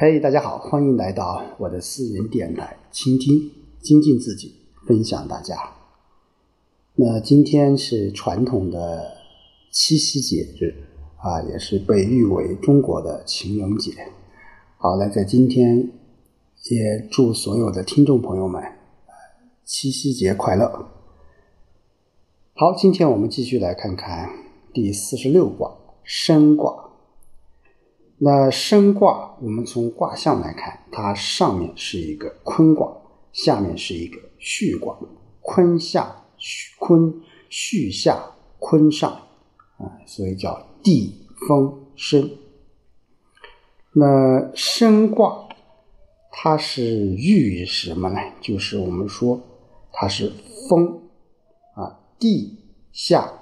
嘿，大家好，欢迎来到我的私人电台，倾听、精进自己，分享大家。那今天是传统的七夕节日啊，也是被誉为中国的情人节。好，那在今天也祝所有的听众朋友们七夕节快乐。好，今天我们继续来看看第四十六卦升卦。那升卦，我们从卦象来看，它上面是一个坤卦，下面是一个巽卦，坤下坤巽下坤上啊，所以叫地风升。那升卦，它是寓意什么呢？就是我们说它是风啊，地下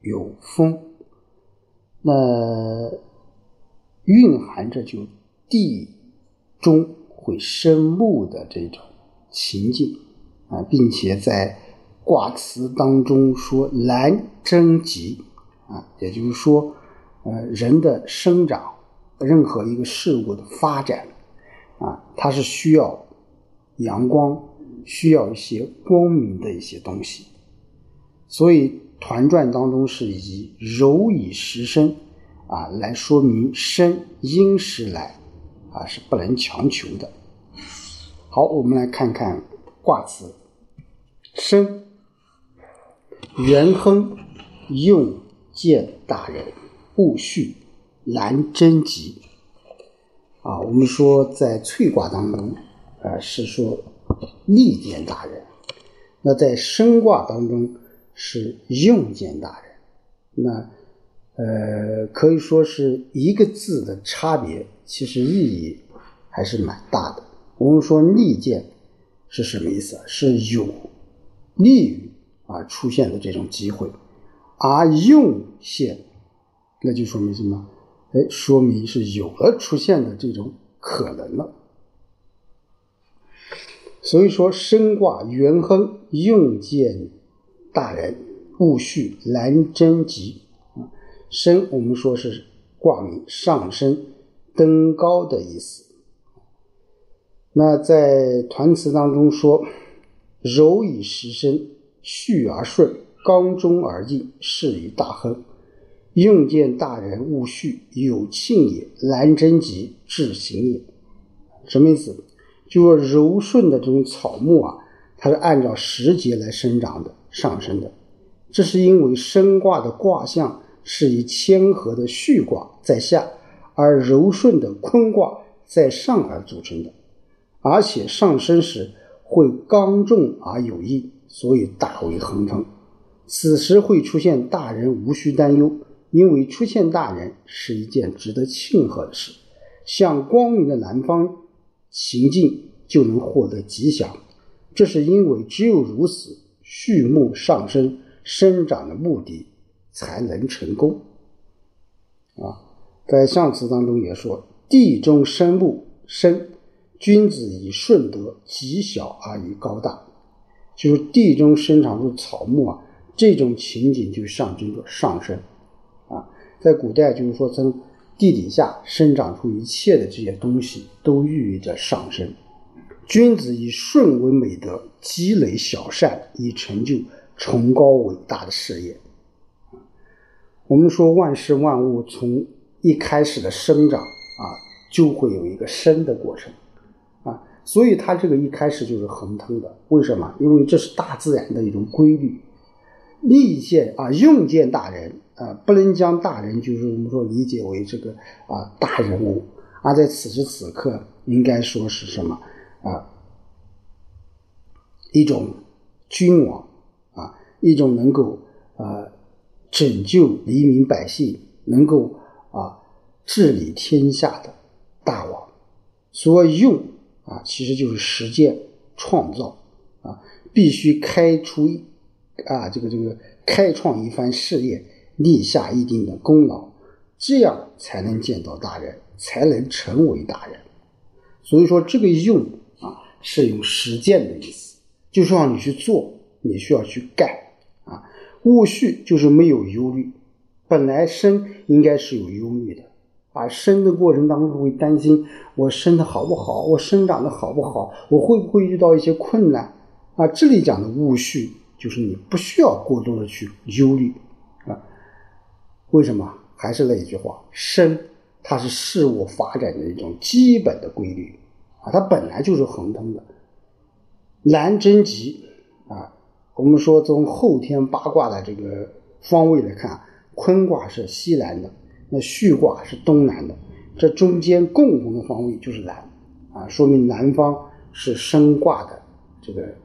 有风，那。蕴含着就地中会生木的这种情境啊，并且在卦辞当中说“兰贞吉”啊，也就是说，呃，人的生长，任何一个事物的发展啊，它是需要阳光，需要一些光明的一些东西，所以团传当中是以柔以时生。啊，来说明生因时来，啊是不能强求的。好，我们来看看卦辞：生，元亨，用见大人，戊戌，兰贞吉。啊，我们说在翠卦当中，啊是说利见大人；那在生卦当中是用见大人。那呃，可以说是一个字的差别，其实意义还是蛮大的。我们说利剑是什么意思？是有利于啊出现的这种机会，而用现，那就说明什么？哎，说明是有了出现的这种可能了。所以说，升卦元亨，用见大人，戊戌，兰贞吉。升，我们说是卦名上升、登高的意思。那在团词当中说：“柔以时生，序而顺，刚中而应，是以大亨。用见大人，勿序，有庆也。兰贞吉，至行也。”什么意思？就说柔顺的这种草木啊，它是按照时节来生长的、上升的。这是因为升卦的卦象。是以谦和的巽卦在下，而柔顺的坤卦在上而组成的，而且上升时会刚重而有益，所以大为亨通。此时会出现大人，无需担忧，因为出现大人是一件值得庆贺的事。向光明的南方行进，就能获得吉祥。这是因为只有如此，畜牧上升生长的目的。才能成功啊！在象辞当中也说：“地中生木，生君子以顺德，极小而以高大。”就是地中生长出草木啊，这种情景就象征着上升啊。在古代，就是说从地底下生长出一切的这些东西，都寓意着上升。君子以顺为美德，积累小善，以成就崇高伟大的事业。我们说万事万物从一开始的生长啊，就会有一个生的过程啊，所以它这个一开始就是恒通的。为什么？因为这是大自然的一种规律。利见啊，用见大人啊，不能将大人就是我们说理解为这个啊大人物，而在此时此刻应该说是什么啊？一种君王啊，一种能够。拯救黎民百姓，能够啊治理天下的大王，所用啊其实就是实践创造啊，必须开出啊这个这个开创一番事业，立下一定的功劳，这样才能见到大人，才能成为大人。所以说这个用啊是用实践的意思，就是让你去做，你需要去干。戊戌就是没有忧虑，本来生应该是有忧虑的啊，生的过程当中会担心我生的好不好，我生长的好不好，我会不会遇到一些困难啊？这里讲的戊戌，就是你不需要过多的去忧虑啊。为什么？还是那一句话，生它是事物发展的一种基本的规律啊，它本来就是恒通的。南征吉，我们说从后天八卦的这个方位来看，坤卦是西南的。那戌卦是东南的，这中间共同的方位就是南，啊，说明南方是升卦的这个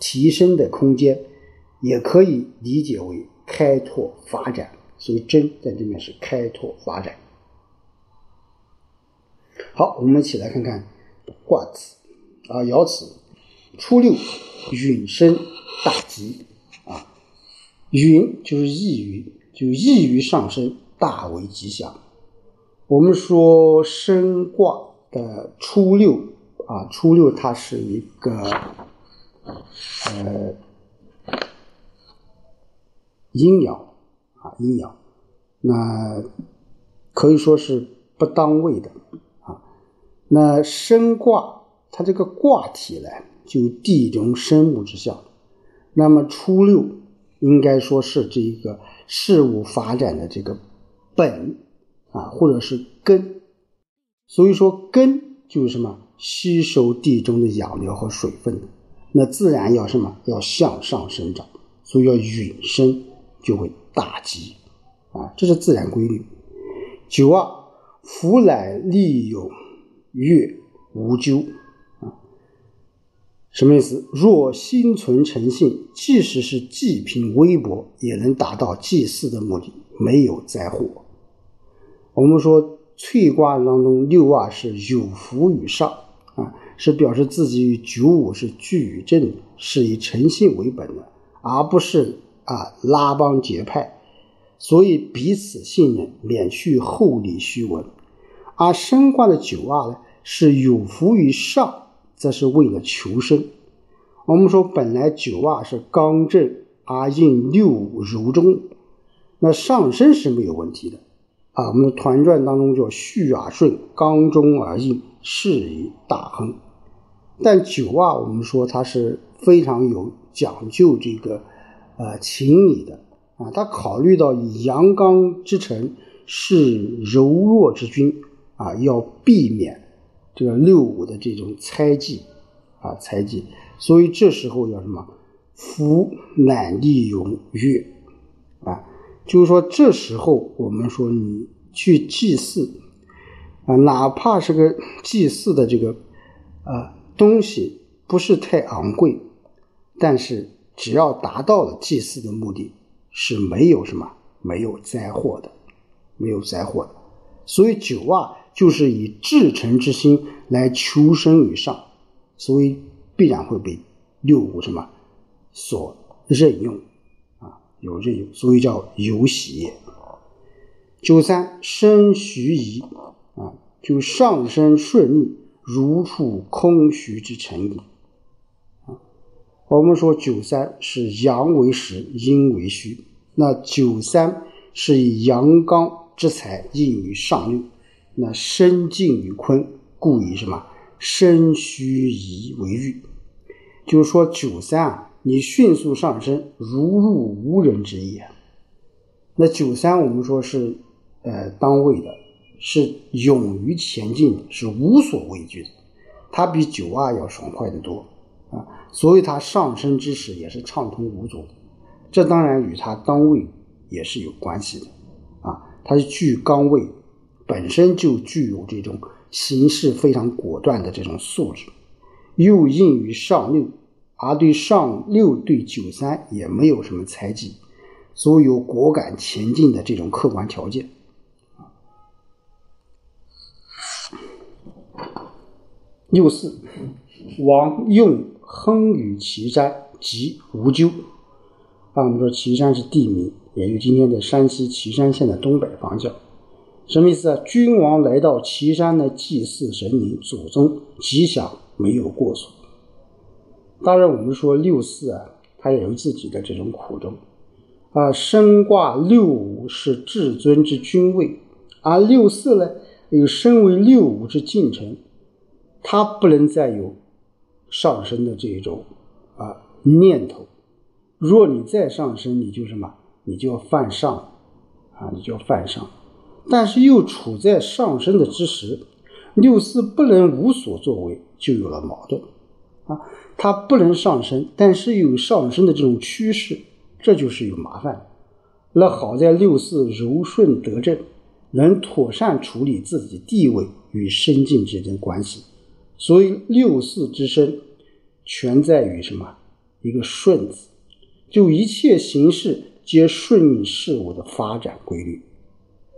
提升的空间，也可以理解为开拓发展。所以真在这面是开拓发展。好，我们一起来看看卦辞啊，爻辞：初六，允生大吉啊，云就是易于，就易于上升。大为吉祥。我们说升卦的初六啊，初六它是一个呃阴爻啊，阴爻，那可以说是不当位的啊。那升卦它这个卦体呢，就地中生木之象。那么初六应该说是这个事物发展的这个。本啊，或者是根，所以说根就是什么吸收地中的养料和水分，那自然要什么要向上生长，所以要允生就会大吉啊，这是自然规律。九二福乃利有月无咎，什么意思？若心存诚信，即使是祭品微薄，也能达到祭祀的目的，没有灾祸。我们说翠卦当中六卦是有福于上啊，是表示自己与九五是居于正，是以诚信为本的，而不是啊拉帮结派，所以彼此信任，免去厚礼虚文。而升卦的九卦呢，是有福于上，则是为了求生。我们说本来九卦是刚正而应六五柔中，那上升是没有问题的。啊，我们的团传当中叫序而顺，刚中而应，适以大亨。但九啊，我们说它是非常有讲究这个呃情理的啊，他考虑到以阳刚之臣是柔弱之君啊，要避免这个六五的这种猜忌啊猜忌，所以这时候要什么？福乃利用月啊。就是说，这时候我们说你去祭祀啊，哪怕是个祭祀的这个啊东西不是太昂贵，但是只要达到了祭祀的目的，是没有什么没有灾祸的，没有灾祸的。所以九啊，就是以至诚之心来求生于上，所以必然会被六五什么所任用啊。有任用，所以叫有喜也。九三生虚仪啊，就上升顺利，如处空虚之成矣啊。我们说九三是阳为实，阴为虚。那九三是以阳刚之才应于上六，那身静于坤，故以什么身虚仪为喻。就是说九三啊。你迅速上升，如入无人之也。那九三我们说是，呃，当位的，是勇于前进，是无所畏惧的。它比九二要爽快的多啊，所以它上升之时也是畅通无阻的。这当然与它当位也是有关系的啊。它是居刚位，本身就具有这种行事非常果断的这种素质，又应于上六。而对上六对九三也没有什么猜忌，所有果敢前进的这种客观条件。六四，王用亨与岐山，即无咎。啊，我们说岐山是地名，也就今天的山西岐山县的东北方向。什么意思啊？君王来到岐山呢，祭祀神灵，祖宗吉祥，没有过错。当然，我们说六四啊，它也有自己的这种苦衷啊。升卦六五是至尊之君位，而六四呢有身为六五之进程，他不能再有上升的这种啊念头。若你再上升，你就什么？你就要犯上啊，你就要犯上。但是又处在上升的之时，六四不能无所作为，就有了矛盾啊。它不能上升，但是有上升的这种趋势，这就是有麻烦。那好在六四柔顺得正。能妥善处理自己地位与身境之间关系，所以六四之身全在于什么？一个顺字，就一切形式皆顺应事物的发展规律。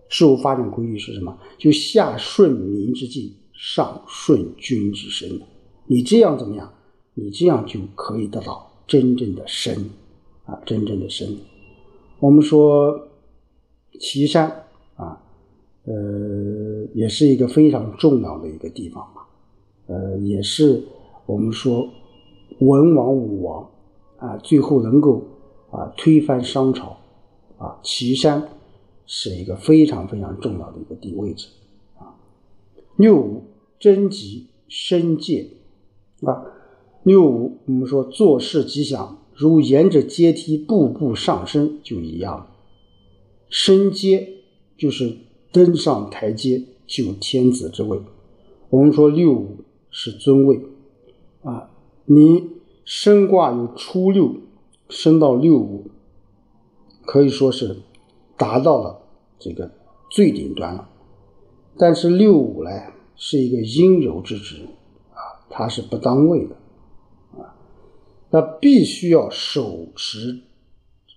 事物发展规律是什么？就下顺民之境，上顺君之身。你这样怎么样？你这样就可以得到真正的身啊，真正的身。我们说岐山啊。呃，也是一个非常重要的一个地方嘛，呃，也是我们说文王武王啊，最后能够啊推翻商朝啊，岐山是一个非常非常重要的一个地位置啊。六五贞吉身戒啊，六五我们说做事吉祥，如沿着阶梯步步上升就一样，升阶就是。登上台阶就天子之位，我们说六五是尊位啊，你升卦有初六，升到六五，可以说是达到了这个最顶端了。但是六五呢是一个阴柔之职啊，它是不当位的啊，那必须要手持，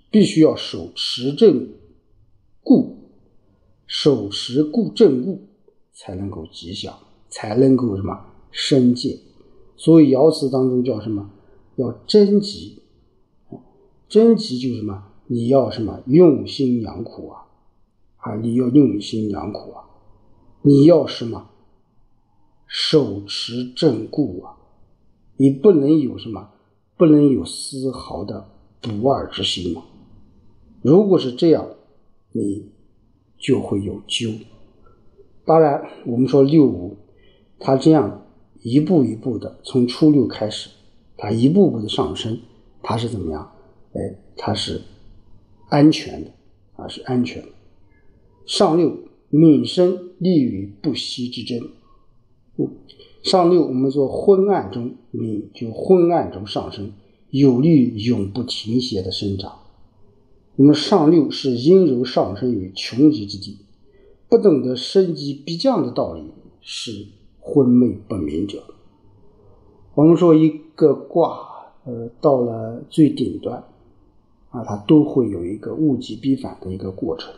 必须要手持正固。守时固正固，才能够吉祥，才能够什么生界。所以爻辞当中叫什么？要贞吉。贞吉就是什么？你要什么？用心良苦啊！啊，你要用心良苦啊！你要什么？手持正固啊！你不能有什么？不能有丝毫的不二之心嘛？如果是这样，你。就会有纠。当然，我们说六五，它这样一步一步的从初六开始，它一步步的上升，它是怎么样？哎，它是安全的啊，是安全的。上六敏生利于不息之争。嗯，上六我们说昏暗中敏，就昏暗中上升，有利于永不停歇的生长。那么上六是阴柔上升于穷极之地，不懂得升级必降的道理，是昏昧不明者。我们说一个卦，呃，到了最顶端，啊，它都会有一个物极必反的一个过程。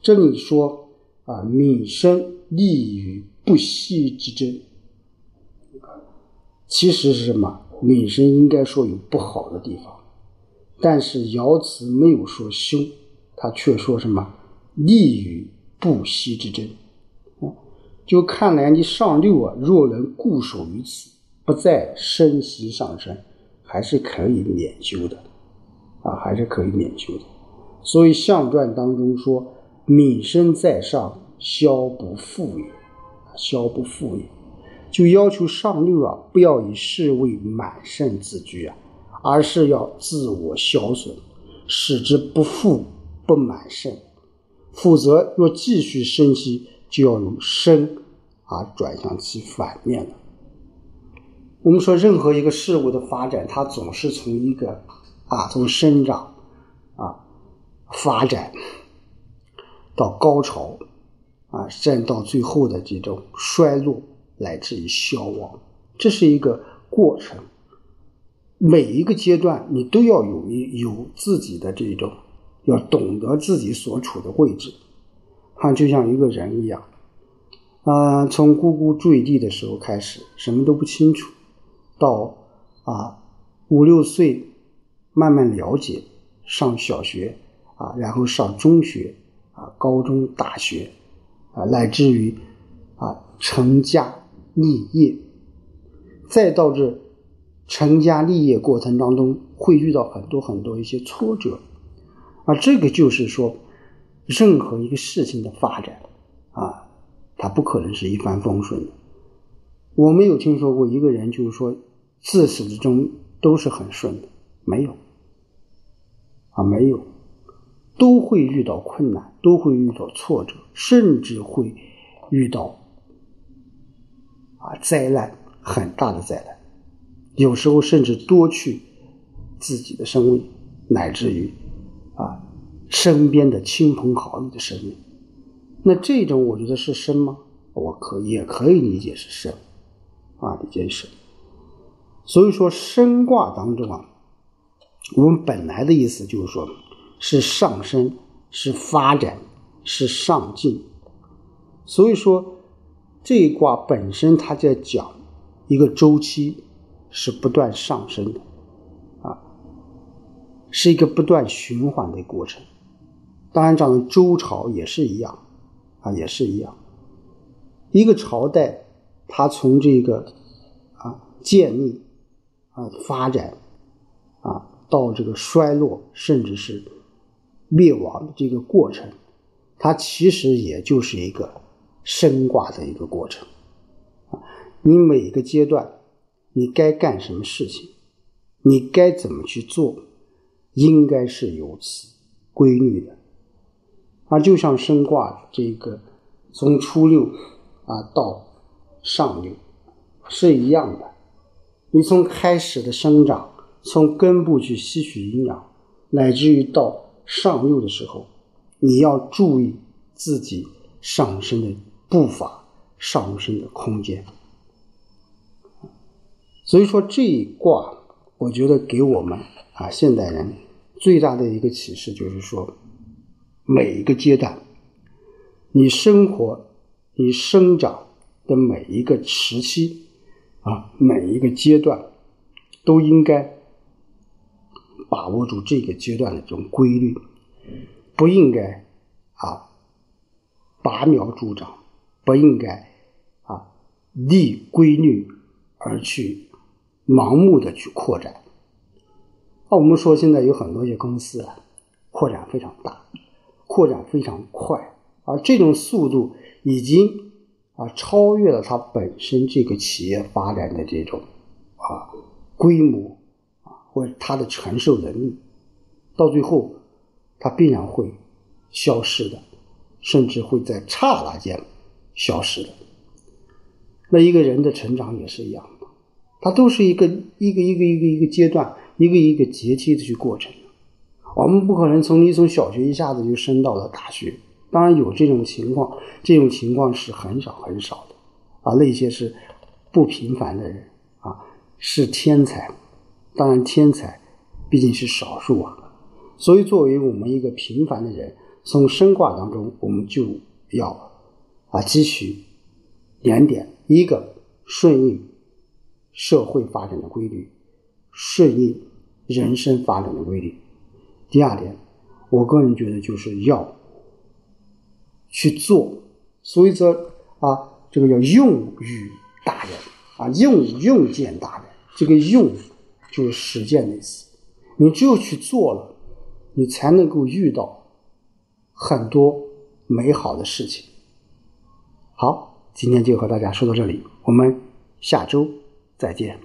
这里说啊，敏生利于不息之争，其实是什么？敏生应该说有不好的地方。但是爻辞没有说凶，他却说什么利于不息之争。就看来你上六啊，若能固守于此，不再升息上升，还是可以免修的，啊，还是可以免修的。所以象传当中说：“敏身在上，消不复也。”消不复也，就要求上六啊，不要以事为满盛自居啊。而是要自我消损，使之不富不满盛，否则若继续生息，就要由生而转向其反面了。我们说，任何一个事物的发展，它总是从一个啊，从生长啊发展到高潮啊，甚至到最后的这种衰落，乃至于消亡，这是一个过程。每一个阶段，你都要有一有自己的这种，要懂得自己所处的位置，哈，就像一个人一样，啊，从呱呱坠地的时候开始，什么都不清楚，到啊五六岁慢慢了解，上小学啊，然后上中学啊，高中、大学啊，乃至于啊成家立业，再到这。成家立业过程当中会遇到很多很多一些挫折，啊，这个就是说，任何一个事情的发展，啊，他不可能是一帆风顺的。我没有听说过一个人就是说自始至终都是很顺的，没有啊，没有，都会遇到困难，都会遇到挫折，甚至会遇到啊灾难，很大的灾难，有时候甚至夺去自己的生命，乃至于啊身边的亲朋好友的生命。那这种我觉得是生吗？我可也可以理解是生。啊，理解是，所以说生卦当中啊，我们本来的意思就是说，是上升，是发展，是上进。所以说这一卦本身它在讲一个周期是不断上升的，啊，是一个不断循环的过程。当然，讲周朝也是一样，啊，也是一样，一个朝代。它从这个啊建立啊发展到这个衰落，甚至是灭亡的这个过程，它其实也就是一个升卦的一个过程啊。你每个阶段，你该干什么事情，你该怎么去做，应该是有其规律的啊。就像升卦这个从初六啊到上六是一样的，你从开始的生长，从根部去吸取营养，乃至于到上六的时候，你要注意自己上升的步伐、上升的空间。所以说这一卦，我觉得给我们啊现代人最大的一个启示就是说，每一个阶段，你生活、你生长。的每一个时期，啊，每一个阶段，都应该把握住这个阶段的这种规律，不应该啊拔苗助长，不应该啊逆规律而去盲目的去扩展。那我们说现在有很多些公司啊，扩展非常大，扩展非常快，而这种速度已经。啊，超越了它本身这个企业发展的这种啊规模，或者他的承受能力，到最后他必然会消失的，甚至会在刹那间消失的。那一个人的成长也是一样的，他都是一个一个一个一个一个阶段，一个一个阶梯的去过程。我们不可能从你从小学一下子就升到了大学。当然有这种情况，这种情况是很少很少的，啊，那些是不平凡的人啊，是天才。当然，天才毕竟是少数啊，所以作为我们一个平凡的人，从生卦当中，我们就要啊汲取两点：一个顺应社会发展的规律，顺应人生发展的规律；第二点，我个人觉得就是要。去做，所以说啊，这个叫用于大人啊，用用见大人。这个用就是实践的意思。你只有去做了，你才能够遇到很多美好的事情。好，今天就和大家说到这里，我们下周再见。